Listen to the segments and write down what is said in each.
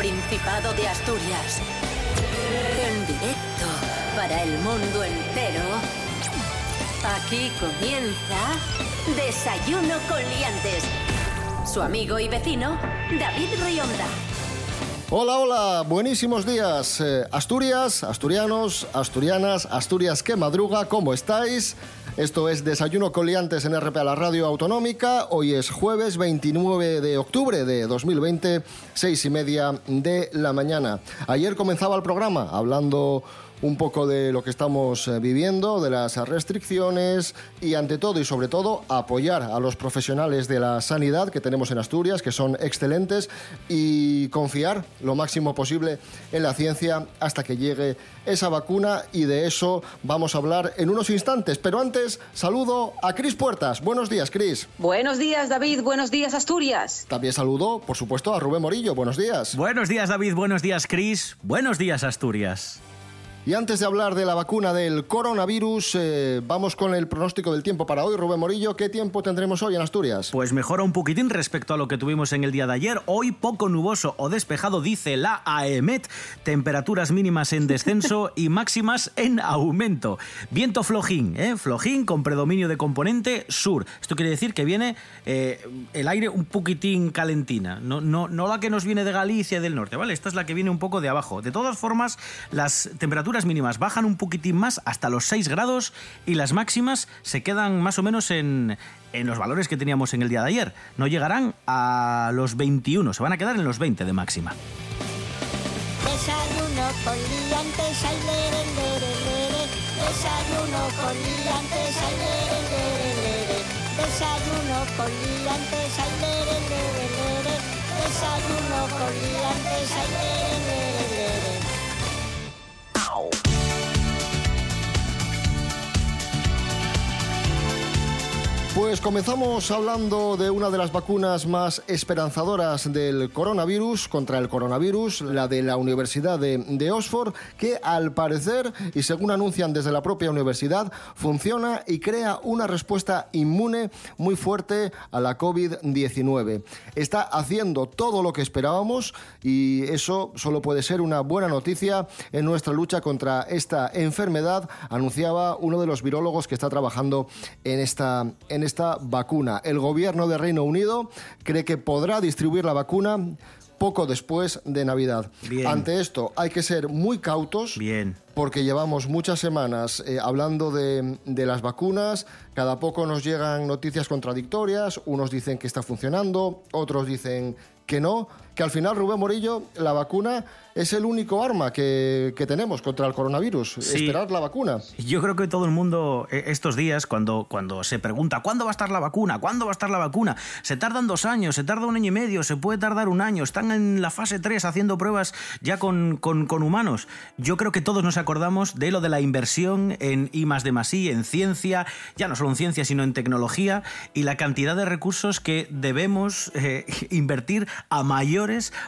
Principado de Asturias. En directo para el mundo entero. Aquí comienza Desayuno con Liantes. Su amigo y vecino, David Rionda. Hola, hola, buenísimos días. Eh, Asturias, asturianos, asturianas, Asturias que madruga, ¿cómo estáis? Esto es Desayuno Coliantes en RP a la Radio Autonómica. Hoy es jueves 29 de octubre de 2020, seis y media de la mañana. Ayer comenzaba el programa hablando un poco de lo que estamos eh, viviendo, de las restricciones y ante todo y sobre todo apoyar a los profesionales de la sanidad que tenemos en Asturias, que son excelentes, y confiar lo máximo posible en la ciencia hasta que llegue esa vacuna y de eso vamos a hablar en unos instantes. Pero antes, saludo a Cris Puertas. Buenos días, Cris. Buenos días, David. Buenos días, Asturias. También saludo, por supuesto, a Rubén Morillo. Buenos días. Buenos días, David. Buenos días, Cris. Buenos días, Asturias. Y antes de hablar de la vacuna del coronavirus, eh, vamos con el pronóstico del tiempo para hoy. Rubén Morillo, ¿qué tiempo tendremos hoy en Asturias? Pues mejora un poquitín respecto a lo que tuvimos en el día de ayer. Hoy poco nuboso o despejado, dice la AEMET. Temperaturas mínimas en descenso y máximas en aumento. Viento flojín, ¿eh? flojín con predominio de componente sur. Esto quiere decir que viene eh, el aire un poquitín calentina. No, no, no la que nos viene de Galicia y del norte, ¿vale? Esta es la que viene un poco de abajo. De todas formas, las temperaturas mínimas bajan un poquitín más hasta los 6 grados y las máximas se quedan más o menos en, en los valores que teníamos en el día de ayer. No llegarán a los 21, se van a quedar en los 20 de máxima. Desayuno con. Pues comenzamos hablando de una de las vacunas más esperanzadoras del coronavirus, contra el coronavirus, la de la Universidad de, de, Oxford, que al parecer, y según anuncian desde la propia universidad, funciona y crea una respuesta inmune muy fuerte a la COVID-19. Está haciendo todo lo que esperábamos y eso solo puede ser una buena noticia en nuestra lucha contra esta enfermedad, anunciaba uno de los virólogos que está trabajando en esta, en esta vacuna. El gobierno de Reino Unido cree que podrá distribuir la vacuna poco después de Navidad. Bien. Ante esto hay que ser muy cautos. Bien. Porque llevamos muchas semanas eh, hablando de, de, las vacunas, cada poco nos llegan noticias contradictorias, unos dicen que está funcionando, otros dicen que no, que al final, Rubén Morillo, la vacuna es el único arma que, que tenemos contra el coronavirus, sí. esperar la vacuna. Yo creo que todo el mundo eh, estos días, cuando, cuando se pregunta ¿cuándo va a estar la vacuna? ¿Cuándo va a estar la vacuna? Se tardan dos años, se tarda un año y medio, se puede tardar un año, están en la fase 3 haciendo pruebas ya con, con, con humanos. Yo creo que todos nos acordamos de lo de la inversión en I más de más I, en ciencia, ya no solo en ciencia, sino en tecnología, y la cantidad de recursos que debemos eh, invertir a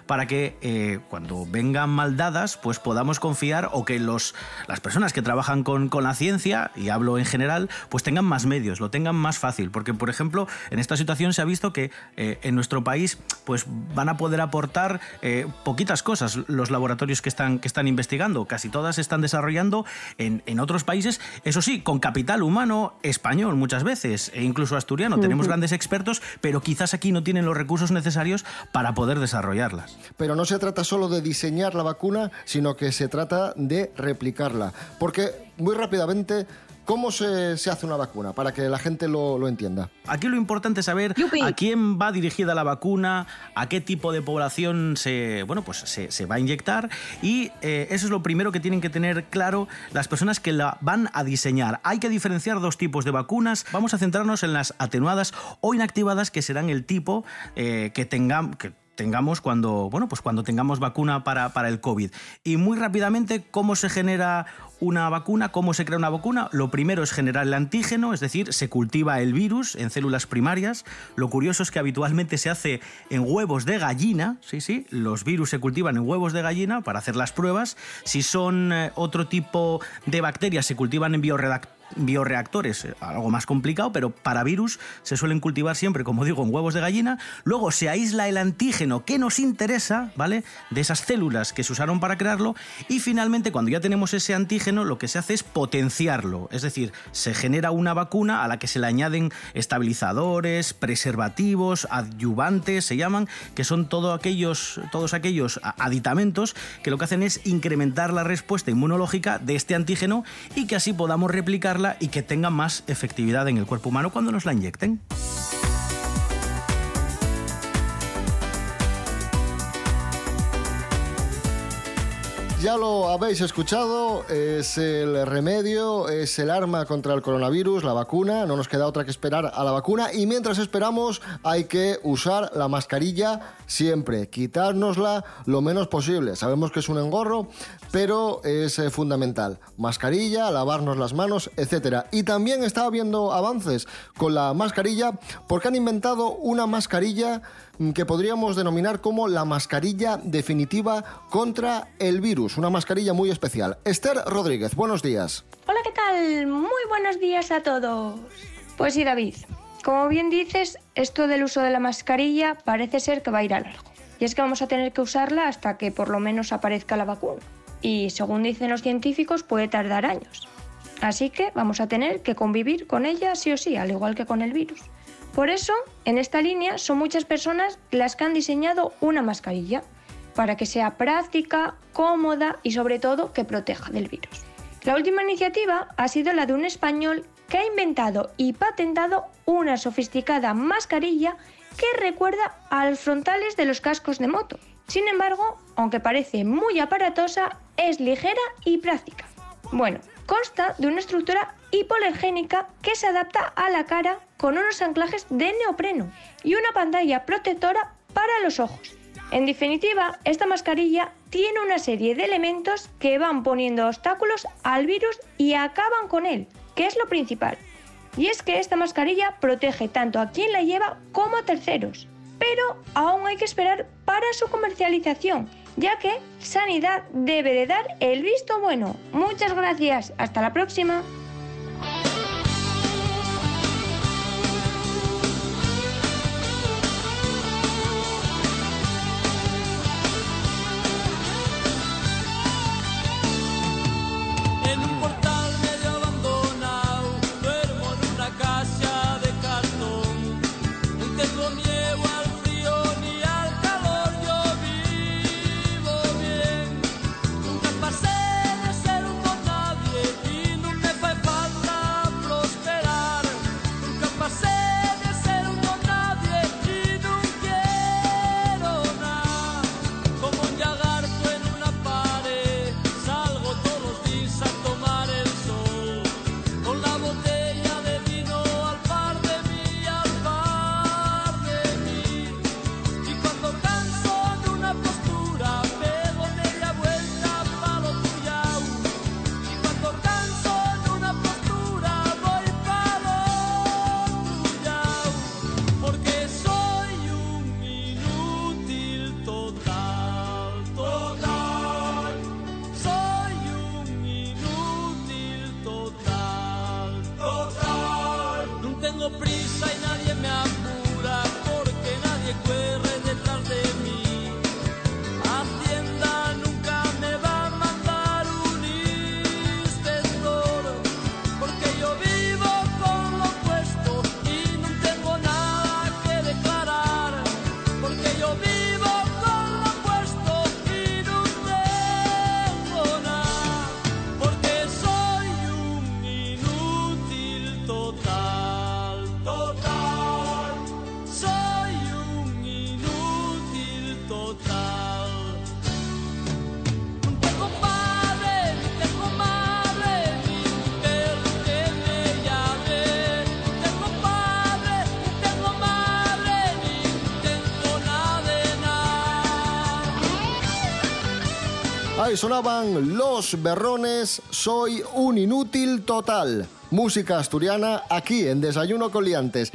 para que eh, cuando vengan mal dadas, pues podamos confiar o que los, las personas que trabajan con, con, la ciencia, y hablo en general, pues tengan más medios, lo tengan más fácil. Porque, por ejemplo, en esta situación se ha visto que eh, en nuestro país pues van a poder aportar eh, poquitas cosas los laboratorios que están, que están investigando. Casi todas se están desarrollando en, en, otros países, eso sí, con capital humano español muchas veces, e incluso asturiano. Uh -huh. Tenemos grandes expertos, pero quizás aquí no tienen los recursos necesarios para poder desarrollarlas. Pero no se trata solo de diseñar la vacuna, sino que se trata de replicarla. Porque muy rápidamente ¿Cómo se, se, hace una vacuna? Para que la gente lo, lo entienda. Aquí lo importante es saber ¡Yupi! a quién va dirigida la vacuna, a qué tipo de población se, bueno, pues se, se va a inyectar y eh, eso es lo primero que tienen que tener claro las personas que la van a diseñar. Hay que diferenciar dos tipos de vacunas. Vamos a centrarnos en las atenuadas o inactivadas, que serán el tipo eh, que tengan... Que tengamos cuando, bueno, pues cuando tengamos vacuna para, para el COVID. Y muy rápidamente, ¿cómo se genera una vacuna? ¿Cómo se crea una vacuna? Lo primero es generar el antígeno, es decir, se cultiva el virus en células primarias. Lo curioso es que habitualmente se hace en huevos de gallina, sí, sí, los virus se cultivan en huevos de gallina para hacer las pruebas. Si son eh, otro tipo de bacterias, se cultivan en bioreactores bioreactores, eh, algo más complicado, pero para virus se suelen cultivar siempre, como digo, en huevos de gallina. Luego se aísla el antígeno que nos interesa, ¿vale? De esas células que se usaron para crearlo. Y finalmente, cuando ya tenemos ese antígeno, lo que se hace es potenciarlo. Es decir, se genera una vacuna a la que se le añaden estabilizadores, preservativos, adyuvantes, se llaman, que son todo aquellos, todos aquellos aditamentos que lo que hacen es incrementar la respuesta inmunológica de este antígeno y que así podamos replicarla y que tenga más efectividad en el cuerpo humano cuando nos la inyecten. Ya lo habéis escuchado, es el remedio, es el arma contra el coronavirus, la vacuna, no nos queda otra que esperar a la vacuna y mientras esperamos hay que usar la mascarilla siempre, quitárnosla lo menos posible. Sabemos que es un engorro, pero es eh, fundamental. Mascarilla, lavarnos las manos, etc. Y también está habiendo avances con la mascarilla porque han inventado una mascarilla que podríamos denominar como la mascarilla definitiva contra el virus, una mascarilla muy especial. Esther Rodríguez, buenos días. Hola, ¿qué tal? Muy buenos días a todos. Pues sí, David, como bien dices, esto del uso de la mascarilla parece ser que va a ir a largo. Y es que vamos a tener que usarla hasta que por lo menos aparezca la vacuna. Y según dicen los científicos, puede tardar años. Así que vamos a tener que convivir con ella sí o sí, al igual que con el virus. Por eso, en esta línea son muchas personas las que han diseñado una mascarilla para que sea práctica, cómoda y sobre todo que proteja del virus. La última iniciativa ha sido la de un español que ha inventado y patentado una sofisticada mascarilla que recuerda a los frontales de los cascos de moto. Sin embargo, aunque parece muy aparatosa, es ligera y práctica. Bueno, consta de una estructura hipoalergénica que se adapta a la cara con unos anclajes de neopreno y una pantalla protectora para los ojos. En definitiva, esta mascarilla tiene una serie de elementos que van poniendo obstáculos al virus y acaban con él, que es lo principal. Y es que esta mascarilla protege tanto a quien la lleva como a terceros. Pero aún hay que esperar para su comercialización, ya que Sanidad debe de dar el visto bueno. Muchas gracias, hasta la próxima. Sonaban Los Berrones, Soy un inútil total. Música asturiana aquí en Desayuno Coliantes.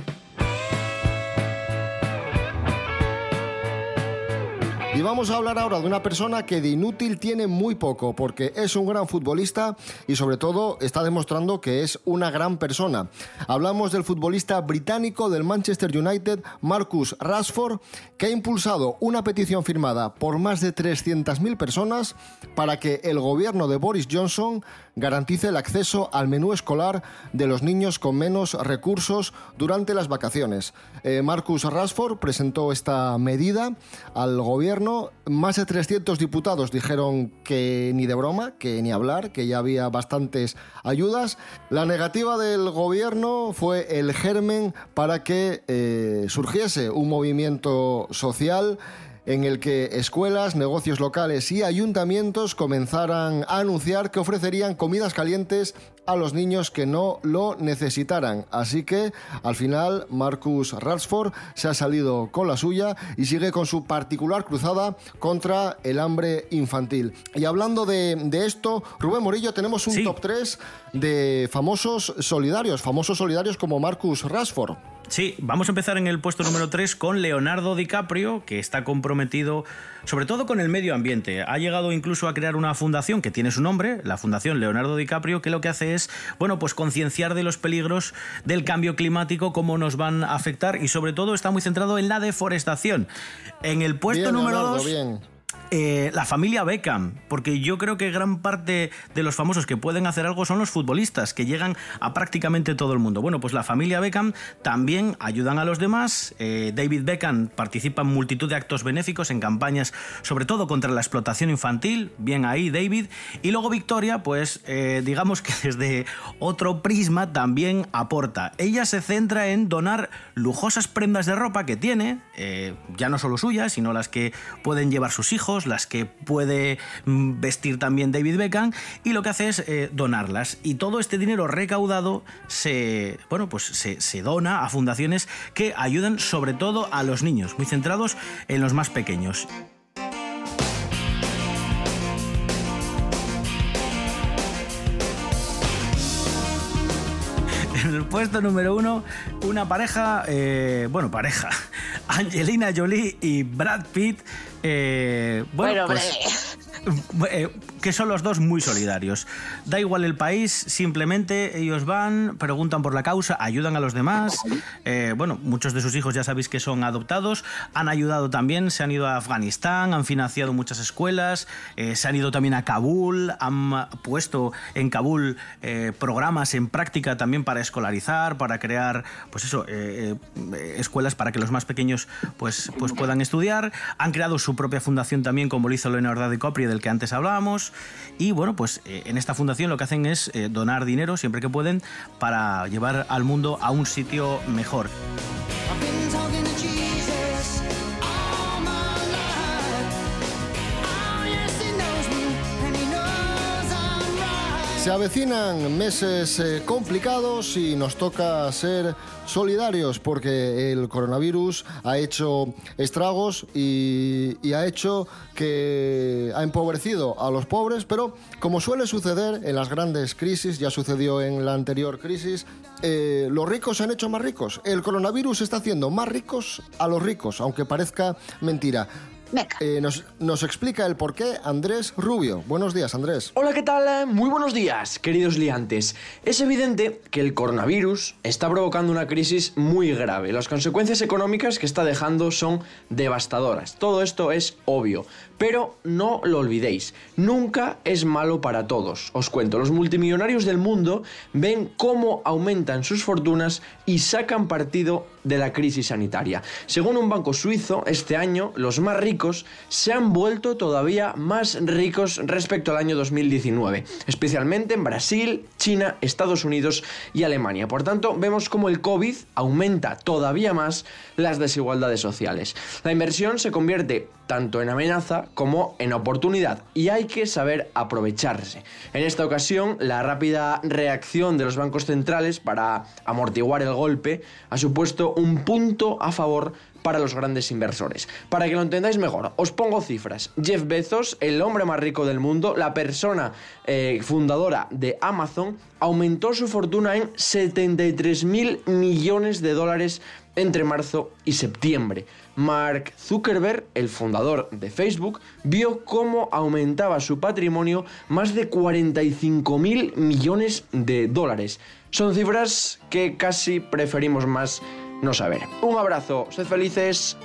Vamos a hablar ahora de una persona que de inútil tiene muy poco, porque es un gran futbolista y sobre todo está demostrando que es una gran persona. Hablamos del futbolista británico del Manchester United, Marcus Rashford, que ha impulsado una petición firmada por más de 300.000 personas para que el gobierno de Boris Johnson garantice el acceso al menú escolar de los niños con menos recursos durante las vacaciones. Eh, Marcus Rashford presentó esta medida al gobierno. Más de 300 diputados dijeron que ni de broma, que ni hablar, que ya había bastantes ayudas. La negativa del gobierno fue el germen para que eh, surgiese un movimiento social en el que escuelas, negocios locales y ayuntamientos comenzaran a anunciar que ofrecerían comidas calientes a los niños que no lo necesitaran. Así que al final Marcus Rashford se ha salido con la suya y sigue con su particular cruzada contra el hambre infantil. Y hablando de, esto, Rubén Morillo, tenemos un top 3 de famosos solidarios, famosos solidarios como Marcus Rashford. Sí, vamos a empezar en el puesto número 3 con Leonardo DiCaprio, que está comprometido sobre todo con el medio ambiente. Ha llegado incluso a crear una fundación que tiene su nombre, la Fundación Leonardo DiCaprio, que lo que hace es, bueno, pues concienciar de los peligros del cambio climático, cómo nos van a afectar y sobre todo está muy centrado en la deforestación. En el puesto número 2 eh, la familia Beckham, porque yo creo que gran parte de los famosos que pueden hacer algo son los futbolistas, que llegan a prácticamente todo el mundo. Bueno, pues la familia Beckham también ayudan a los demás. Eh, David Beckham participa en multitud de actos benéficos, en campañas, sobre todo contra la explotación infantil. Bien ahí, David. Y luego Victoria, pues eh, digamos que desde otro prisma también aporta. Ella se centra en donar lujosas prendas de ropa que tiene, ya no solo suyas, sino las que pueden llevar sus hijos las que puede mm, vestir también David Beckham, y lo que hace es eh, donarlas. Y todo este dinero recaudado se, bueno, pues se, se dona a fundaciones que ayudan sobre todo a los niños, muy centrados en los más pequeños. En el puesto número uno, una pareja, eh, bueno, pareja, Angelina Jolie y Brad Pitt. Eh, bueno, pues, eh, que son los dos muy solidarios. Da igual el país, simplemente ellos van, preguntan por la causa, ayudan a los demás. Eh, bueno, muchos de sus hijos ya sabéis que son adoptados, han ayudado también, se han ido a Afganistán, han financiado muchas escuelas, eh, se han ido también a Kabul, han puesto en Kabul programas en práctica también para escolarizar, para crear, pues eso, escuelas para que los más pequeños pues, pues puedan estudiar. Han creado su propia fundación también, como lo hizo Leonardo DiCaprio, del que antes hablábamos. Y bueno, pues eh, en esta fundación lo que hacen es eh, donar dinero siempre que pueden para llevar al mundo a un sitio mejor. Se avecinan meses eh, complicados y nos toca ser solidarios porque el coronavirus ha hecho estragos y, ha hecho que ha empobrecido a los pobres, pero como suele suceder en las grandes crisis, ya sucedió en la anterior crisis, eh, los ricos se han hecho más ricos. El coronavirus está haciendo más ricos a los ricos, aunque parezca mentira. Eh, nos, nos, explica el porqué Andrés Rubio. Buenos días, Andrés. Hola, ¿qué tal? Muy buenos días, queridos liantes. Es evidente que el coronavirus está provocando una crisis muy grave. Las consecuencias económicas que está dejando son devastadoras. Todo esto es obvio. Pero no lo olvidéis, nunca es malo para todos. Os cuento, los multimillonarios del mundo ven cómo aumentan sus fortunas y sacan partido de la crisis sanitaria. Según un banco suizo, este año los más ricos se han vuelto todavía más ricos respecto al año 2019, especialmente en Brasil, China, Estados Unidos y Alemania. Por tanto, vemos cómo el COVID aumenta todavía más las desigualdades sociales. La inversión se convierte tanto en amenaza como en oportunidad y hay que saber aprovecharse. En esta ocasión, la rápida reacción de los bancos centrales para amortiguar el golpe ha supuesto un punto a favor para los grandes inversores. Para que lo entendáis mejor, os pongo cifras. Jeff Bezos, el hombre más rico del mundo, la persona eh, fundadora de Amazon, aumentó su fortuna en 73 mil millones de dólares entre marzo y septiembre. Mark Zuckerberg, el fundador de Facebook, vio cómo aumentaba su patrimonio más de 45 mil millones de dólares. Son cifras que casi preferimos más no saber. Un abrazo, sed felices.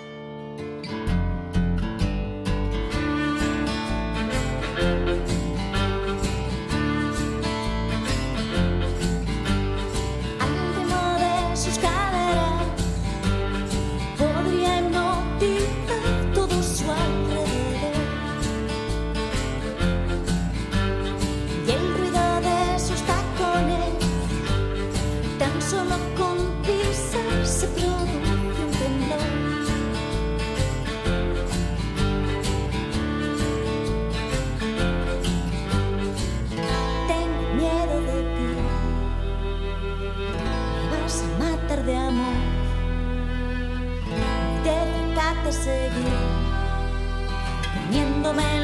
Poniéndome en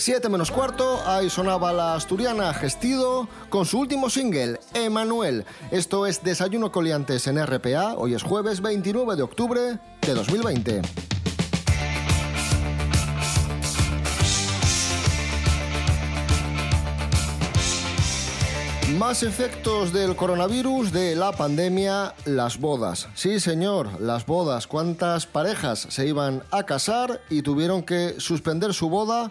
7 menos cuarto, ahí sonaba la asturiana Gestido con su último single, Emanuel. Esto es Desayuno Coliantes en RPA, hoy es jueves 29 de octubre de 2020. Más efectos del coronavirus, de la pandemia, las bodas. Sí, señor, las bodas. ¿Cuántas parejas se iban a casar y tuvieron que suspender su boda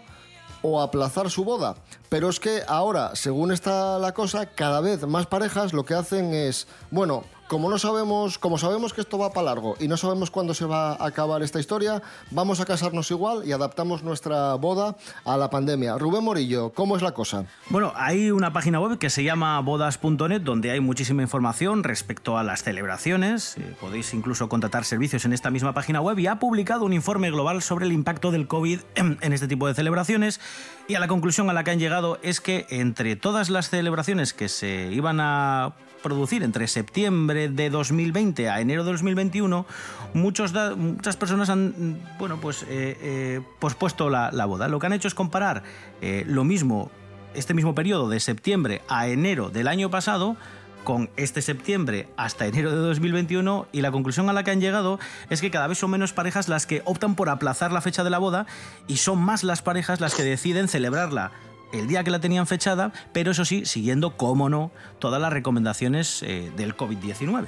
o aplazar su boda? Pero es que ahora, según está la cosa, cada vez más parejas lo que hacen es, bueno, como no sabemos, como sabemos que esto va para largo y no sabemos cuándo se va a acabar esta historia, vamos a casarnos igual y adaptamos nuestra boda a la pandemia. Rubén Morillo, ¿cómo es la cosa? Bueno, hay una página web que se llama bodas.net donde hay muchísima información respecto a las celebraciones. Eh, podéis incluso contratar servicios en esta misma página web y ha publicado un informe global sobre el impacto del COVID en, en este tipo de celebraciones. Y a la conclusión a la que han llegado es que entre todas las celebraciones que se iban a producir entre septiembre de 2020 a enero de 2021, muchos da- muchas personas han bueno, pues, eh, eh, pospuesto la, la boda. Lo que han hecho es comparar eh, lo mismo, este mismo periodo de septiembre a enero del año pasado con este septiembre hasta enero de 2021 y la conclusión a la que han llegado es que cada vez son menos parejas las que optan por aplazar la fecha de la boda y son más las parejas las que deciden celebrarla el día que la tenían fechada, pero eso sí, siguiendo, como no, todas las recomendaciones eh, del COVID-19.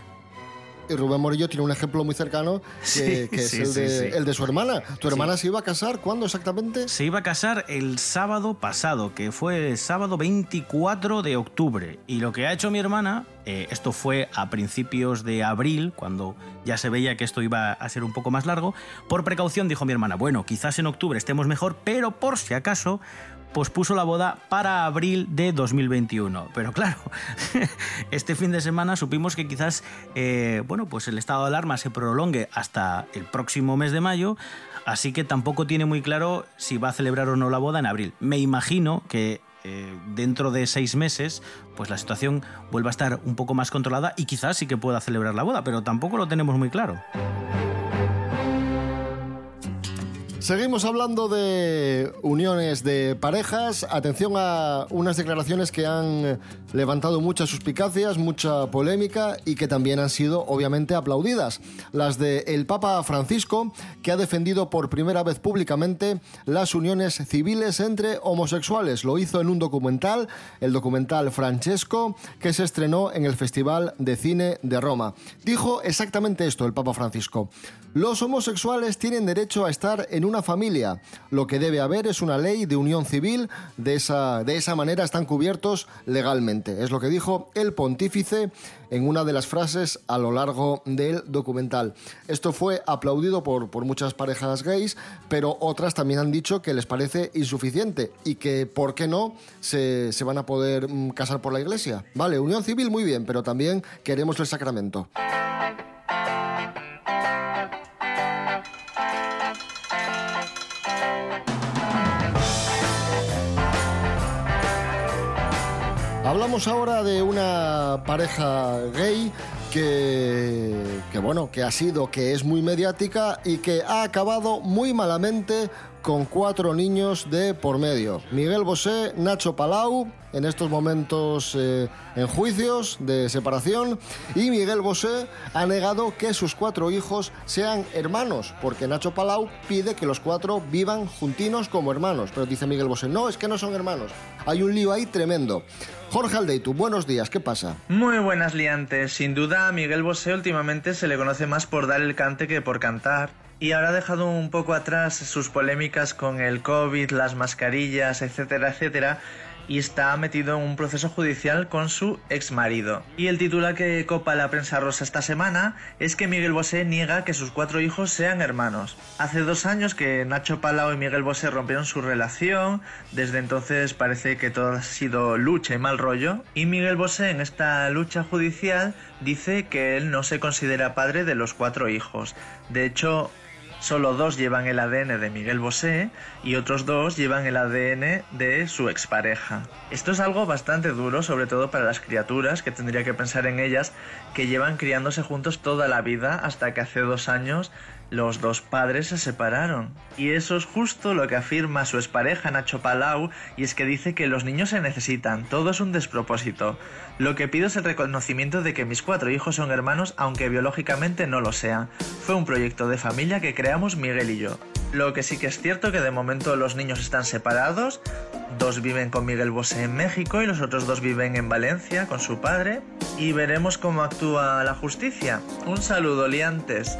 Y Rubén Morillo tiene un ejemplo muy cercano que, Sí, que es sí, el, de, sí. el de su hermana. ¿Tu hermana se iba a casar? ¿Cuándo exactamente? Se iba a casar el sábado pasado, que fue el sábado 24 de octubre. Y lo que ha hecho mi hermana, eh, esto fue a principios de abril, cuando ya se veía que esto iba a ser un poco más largo, por precaución dijo mi hermana, bueno, quizás en octubre estemos mejor, pero por si acaso pospuso la boda para abril de 2021. Pero claro, este fin de semana supimos que quizás eh, bueno, pues el estado de alarma se prolongue hasta el próximo mes de mayo, así que tampoco tiene muy claro si va a celebrar o no la boda en abril. Me imagino que eh, dentro de seis meses, pues la situación vuelva a estar un poco más controlada y quizás sí que pueda celebrar la boda, pero tampoco lo tenemos muy claro. Seguimos hablando de uniones de parejas. Atención a unas declaraciones que han levantado muchas suspicacias, mucha polémica y que también han sido obviamente aplaudidas. Las de el Papa Francisco, que ha defendido por primera vez públicamente las uniones civiles entre homosexuales. Lo hizo en un documental, el documental Francesco, que se estrenó en el Festival de Cine de Roma. Dijo exactamente esto el Papa Francisco. Los homosexuales tienen derecho a estar en una familia. Lo que debe haber es una ley de unión civil. De esa, de esa manera están cubiertos legalmente. Es lo que dijo el pontífice en una de las frases a lo largo del documental. Esto fue aplaudido por, por muchas parejas gays, pero otras también han dicho que les parece insuficiente y que, ¿por qué no?, se, se van a poder mm, casar por la iglesia. Vale, unión civil muy bien, pero también queremos el sacramento. Hablamos ahora de una pareja gay que, bueno, que ha sido, que es muy mediática y que ha acabado muy malamente con cuatro niños de por medio. Miguel Bosé, Nacho Palau, en estos momentos eh, en juicios de separación, y Miguel Bosé ha negado que sus cuatro hijos sean hermanos, porque Nacho Palau pide que los cuatro vivan juntinos como hermanos. Pero dice Miguel Bosé, no, es que no son hermanos. Hay un lío ahí tremendo. Jorge Aldeitu, buenos días, ¿qué pasa? Muy buenas liantes. Sin duda, a Miguel Bosé últimamente se le conoce más por dar el cante que por cantar. Y ahora ha dejado un poco atrás sus polémicas con el COVID, las mascarillas, etcétera, etcétera, y está metido en un proceso judicial con su ex marido. Y el titular que copa la prensa rosa esta semana es que Miguel Bosé niega que sus cuatro hijos sean hermanos. Hace dos años que Nacho Palau y Miguel Bosé rompieron su relación, desde entonces parece que todo ha sido lucha y mal rollo, y Miguel Bosé en esta lucha judicial dice que él no se considera padre de los cuatro hijos. De hecho, Solo dos llevan el ADN de Miguel Bosé y otros dos llevan el ADN de su expareja. Esto es algo bastante duro, sobre todo para las criaturas, que tendría que pensar en ellas, que llevan criándose juntos toda la vida hasta que hace dos años los dos padres se separaron. Y eso es justo lo que afirma su expareja Nacho Palau, y es que dice que los niños se necesitan, todo es un despropósito. Lo que pido es el reconocimiento de que mis cuatro hijos son hermanos, aunque biológicamente no lo sean. Fue un proyecto de familia que creamos Miguel y yo. Lo que sí que es cierto que de momento los niños están separados, dos viven con Miguel Bosé en México y los otros dos viven en Valencia con su padre, y veremos cómo actúa la justicia. Un saludo, liantes.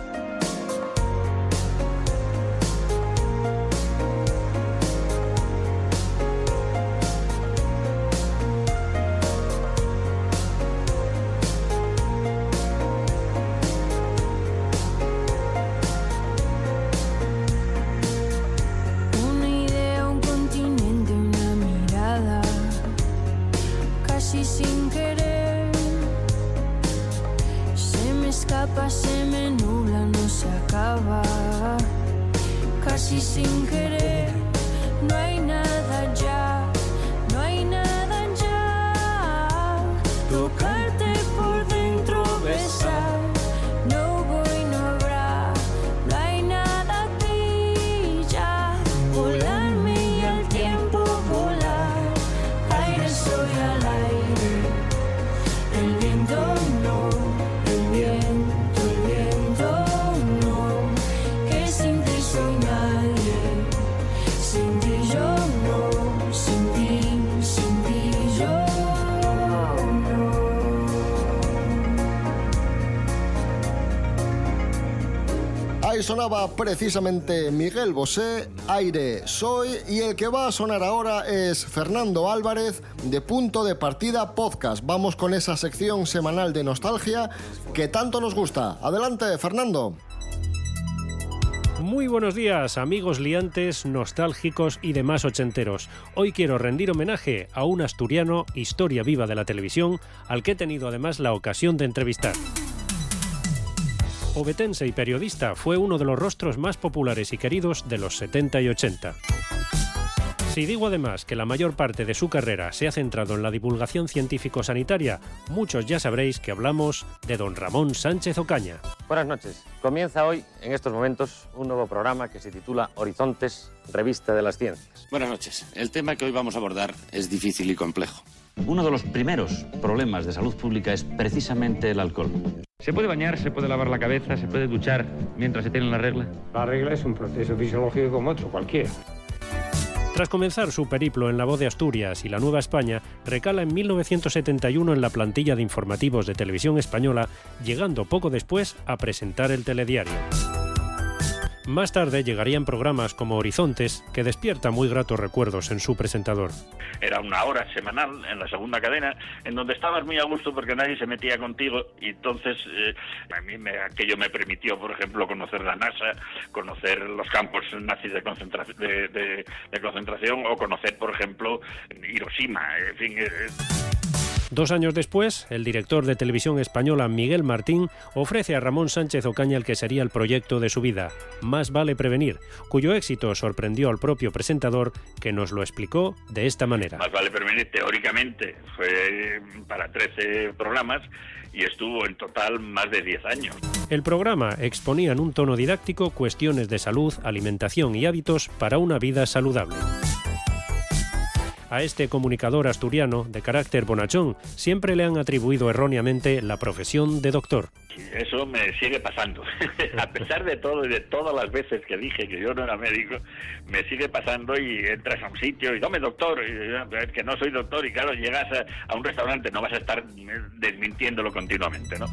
Sonaba precisamente Miguel Bosé, Aire Soy, y el que va a sonar ahora es Fernando Álvarez de Punto de Partida Podcast. Vamos con esa sección semanal de nostalgia que tanto nos gusta. Adelante, Fernando. Muy buenos días, amigos liantes, nostálgicos y demás ochenteros. Hoy quiero rendir homenaje a un asturiano, historia viva de la televisión, al que he tenido además la ocasión de entrevistar. Obetense y periodista, fue uno de los rostros más populares y queridos de los 70 y 80. Si digo además que la mayor parte de su carrera se ha centrado en la divulgación científico-sanitaria, muchos ya sabréis que hablamos de don Ramón Sánchez Ocaña. Buenas noches. Comienza hoy, en estos momentos, un nuevo programa que se titula Horizontes, Revista de las Ciencias. Buenas noches. El tema que hoy vamos a abordar es difícil y complejo. Uno de los primeros problemas de salud pública es precisamente el alcohol. ¿Se puede bañar, se puede lavar la cabeza, se puede duchar mientras se tiene la regla? La regla es un proceso fisiológico como otro, cualquiera. Tras comenzar su periplo en la voz de Asturias y la Nueva España, recala en 1971 en la plantilla de informativos de televisión española, llegando poco después a presentar el telediario. Más tarde llegarían programas como Horizontes, que despierta muy gratos recuerdos en su presentador. Era una hora semanal en la segunda cadena, en donde estabas muy a gusto porque nadie se metía contigo y entonces eh, a mí me, aquello me permitió, por ejemplo, conocer la NASA, conocer los campos nazis de, concentración, o conocer, por ejemplo, Hiroshima. En fin, eh, Dos años después, el director de televisión española Miguel Martín ofrece a Ramón Sánchez Ocaña el que sería el proyecto de su vida, Más vale prevenir, cuyo éxito sorprendió al propio presentador, que nos lo explicó de esta manera. Más vale prevenir, teóricamente fue para 13 programas y estuvo en total más de 10 años. El programa exponía en un tono didáctico cuestiones de salud, alimentación y hábitos para una vida saludable. A este comunicador asturiano de carácter bonachón siempre le han atribuido erróneamente la profesión de doctor. Eso me sigue pasando. a pesar de todo y de todas las veces que dije que yo no era médico, me sigue pasando y entras a un sitio y dame doctor, y, "Ah, es que no soy doctor y claro, llegas a, a un restaurante, no vas a estar desmintiéndolo continuamente, ¿no?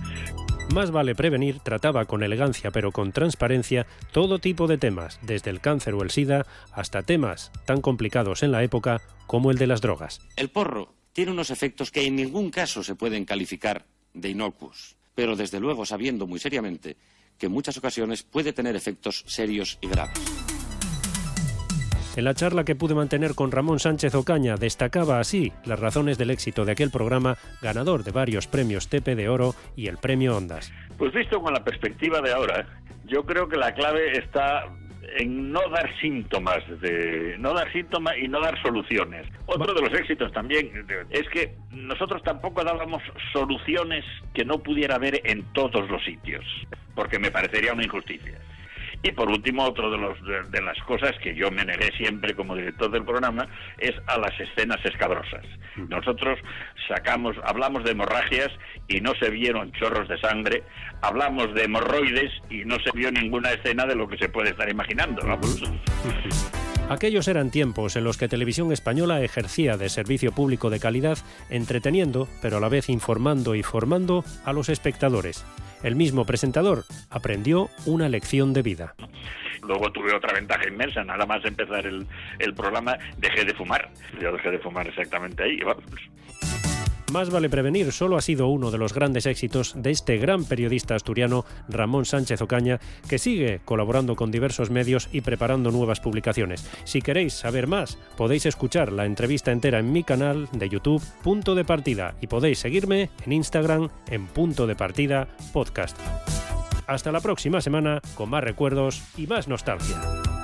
Más vale prevenir trataba con elegancia pero con transparencia todo tipo de temas, desde el cáncer o el SIDA hasta temas tan complicados en la época como el de las drogas. El porro tiene unos efectos que en ningún caso se pueden calificar de inocuos, pero desde luego sabiendo muy seriamente que en muchas ocasiones puede tener efectos serios y graves. En la charla que pude mantener con Ramón Sánchez Ocaña destacaba así las razones del éxito de aquel programa, ganador de varios premios TP de Oro y el premio Ondas. Pues visto con la perspectiva de ahora, yo creo que la clave está en no dar síntomas de no dar síntomas y no dar soluciones. Otro de los éxitos también es que nosotros tampoco dábamos soluciones que no pudiera haber en todos los sitios, porque me parecería una injusticia. Y por último, otro de, los, de, de las cosas que yo me negué siempre como director del programa es a las escenas escabrosas. Nosotros sacamos, hablamos de hemorragias y no se vieron chorros de sangre, hablamos de hemorroides y no se vio ninguna escena de lo que se puede estar imaginando. vamos. Aquellos eran tiempos en los que Televisión Española ejercía de servicio público de calidad, entreteniendo, pero a la vez informando y formando a los espectadores. El mismo presentador aprendió una lección de vida. Luego tuve otra ventaja inmensa, nada más empezar el, el programa dejé de fumar. Yo dejé de fumar exactamente ahí. vamos. Más vale prevenir solo ha sido uno de los grandes éxitos de este gran periodista asturiano Ramón Sánchez Ocaña, que sigue colaborando con diversos medios y preparando nuevas publicaciones. Si queréis saber más, podéis escuchar la entrevista entera en mi canal de YouTube Punto de Partida y podéis seguirme en Instagram en Punto de Partida Podcast. Hasta la próxima semana con más recuerdos y más nostalgia.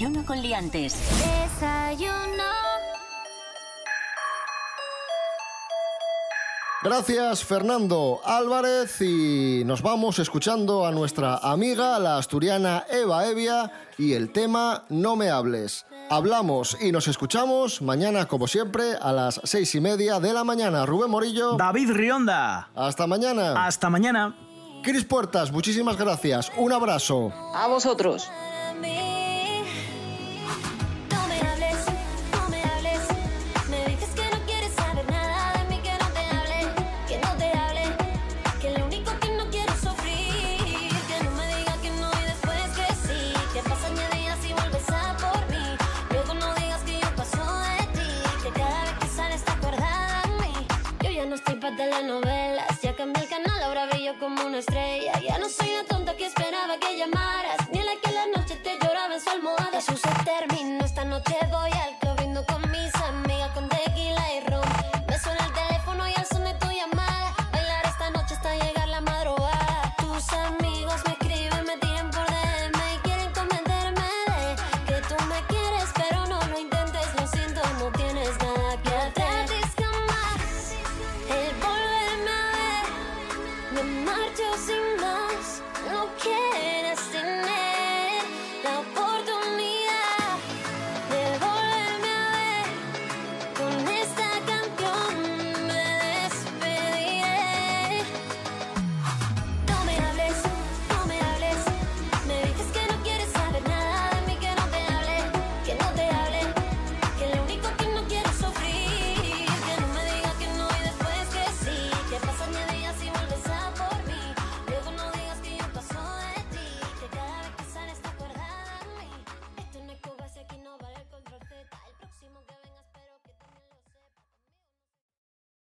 Desayuno con liantes. Desayuno. Gracias Fernando Álvarez y nos vamos escuchando a nuestra amiga, la asturiana Eva Evia y el tema No me hables. Hablamos y nos escuchamos mañana como siempre a las seis y media de la mañana. Rubén Morillo. David Rionda. Hasta mañana. Hasta mañana. Cris Puertas, muchísimas gracias. Un abrazo. A vosotros. Telenovelas. Ya cambié el canal, ahora brillo como una estrella. Ya no soy la tonta que esperaba que llamaras. Ni la que la noche te lloraba en su almohada. Eso se terminó. Esta noche voy al